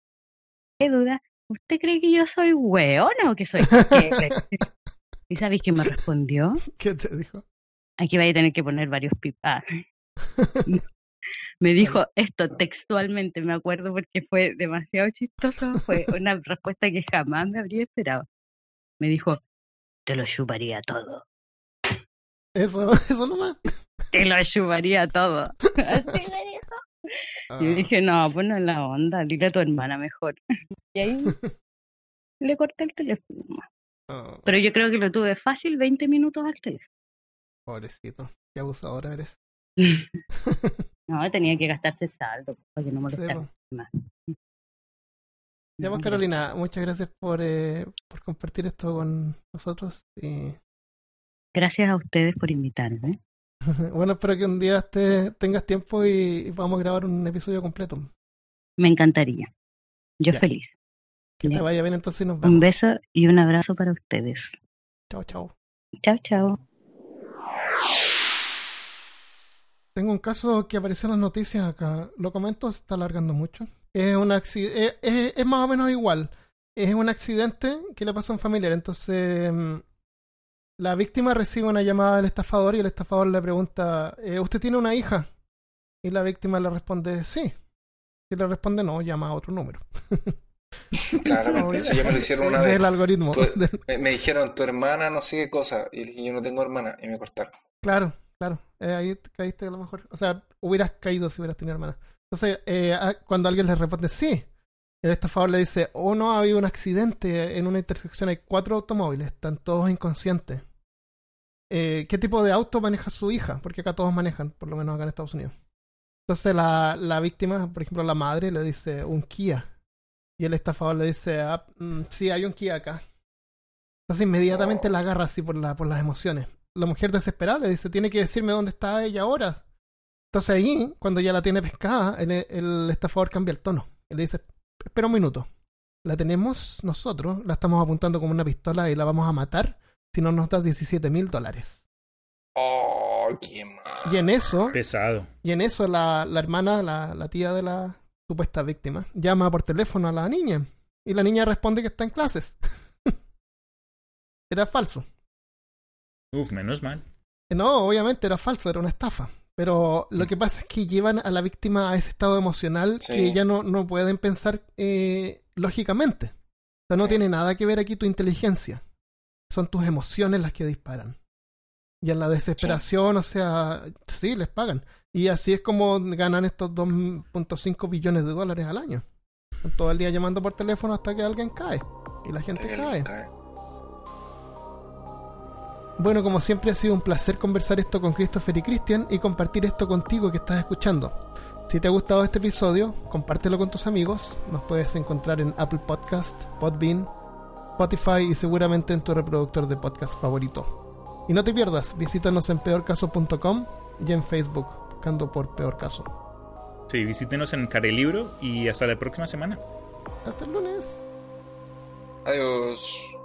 ¿Qué duda? ¿Usted cree que yo soy hueona o que soy qué? ¿Y sabéis qué me respondió? ¿Qué te dijo? Aquí vais a tener que poner varios pipas. Me dijo esto textualmente, me acuerdo porque fue demasiado chistoso, fue una respuesta que jamás me habría esperado. Me dijo, te lo chuparía todo, Eso, eso nomás. te lo chuparía todo. Así dijo. Y yo Ah, dije, no, pues no es la onda, dile a tu hermana mejor. Y ahí le corté el teléfono. ah. Pero yo creo que lo tuve fácil 20 minutos al teléfono. Pobrecito. Qué abusadora eres. no, tenía que gastarse saldo para que no Sí, molestara po. más. Ya, pues Carolina, muchas gracias por, eh, por compartir esto con nosotros. Y Gracias a ustedes por invitarme. bueno, espero que un día te, tengas tiempo y, y podamos grabar un episodio completo. Me encantaría. Yo Ya. feliz. Que te Ya. vaya bien, entonces nos vemos. Un beso y un abrazo para ustedes. Chao, chao. Chao, chao. Tengo un caso que apareció en las noticias acá. Lo comento, se está alargando mucho. Es un es, es más o menos igual. Es un accidente que le pasó a un familiar. Entonces, mm, la víctima recibe una llamada del estafador y el estafador le pregunta, eh, ¿usted tiene una hija? Y la víctima le responde, sí. Si le responde no, llama a otro número. Claramente, eso ya me lo hicieron una vez. el algoritmo. Del- Me, me dijeron, tu hermana no sé qué cosa. Y dije, yo no tengo hermana. Y me cortaron. Claro, claro. Eh, ahí te caíste a lo mejor. O sea, hubieras caído si hubieras tenido hermana. Entonces, eh, cuando alguien le responde sí, el estafador le dice, oh no, ha habido un accidente en una intersección, hay cuatro automóviles, están todos inconscientes. Eh, ¿Qué tipo de auto maneja su hija? Porque acá todos manejan, por lo menos acá en Estados Unidos. Entonces la, la víctima, por ejemplo, la madre le dice un Kia. Y el estafador le dice, ah, mm, sí, hay un Kia acá. Entonces inmediatamente la agarra así por, la, por las emociones. La mujer desesperada le dice, tiene que decirme dónde está ella ahora. Entonces ahí, cuando ya la tiene pescada, el, el estafador cambia el tono. Y le dice, espera un minuto. La tenemos nosotros, la estamos apuntando como una pistola y la vamos a matar si no nos das 17 mil dólares. Oh, qué mal. Y en eso, Pesado. y en eso la, la hermana, la, la tía de la supuesta víctima, llama por teléfono a la niña. Y la niña responde que está en clases. Era falso. Uf, menos mal. No, obviamente era falso, era una estafa. Pero lo que pasa es que llevan a la víctima a ese estado emocional Sí. que ya no, no pueden pensar eh, lógicamente. O sea, no Sí. tiene nada que ver aquí tu inteligencia. Son tus emociones las que disparan. Y en la desesperación, o sea, sí, les pagan. Y así es como ganan estos 2.5 billones de dólares al año. Están todo el día llamando por teléfono hasta que alguien cae. Y la gente Te cae. cae. Bueno, como siempre ha sido un placer conversar esto con Christopher y Christian y compartir esto contigo que estás escuchando. Si te ha gustado este episodio, compártelo con tus amigos. Nos puedes encontrar en Apple Podcast, Podbean, Spotify y seguramente en tu reproductor de podcast favorito. Y no te pierdas, visítanos en peorcaso.com y en Facebook buscando por Peor Caso. Sí, visítenos en Carelibro y hasta la próxima semana. Hasta el lunes. Adiós.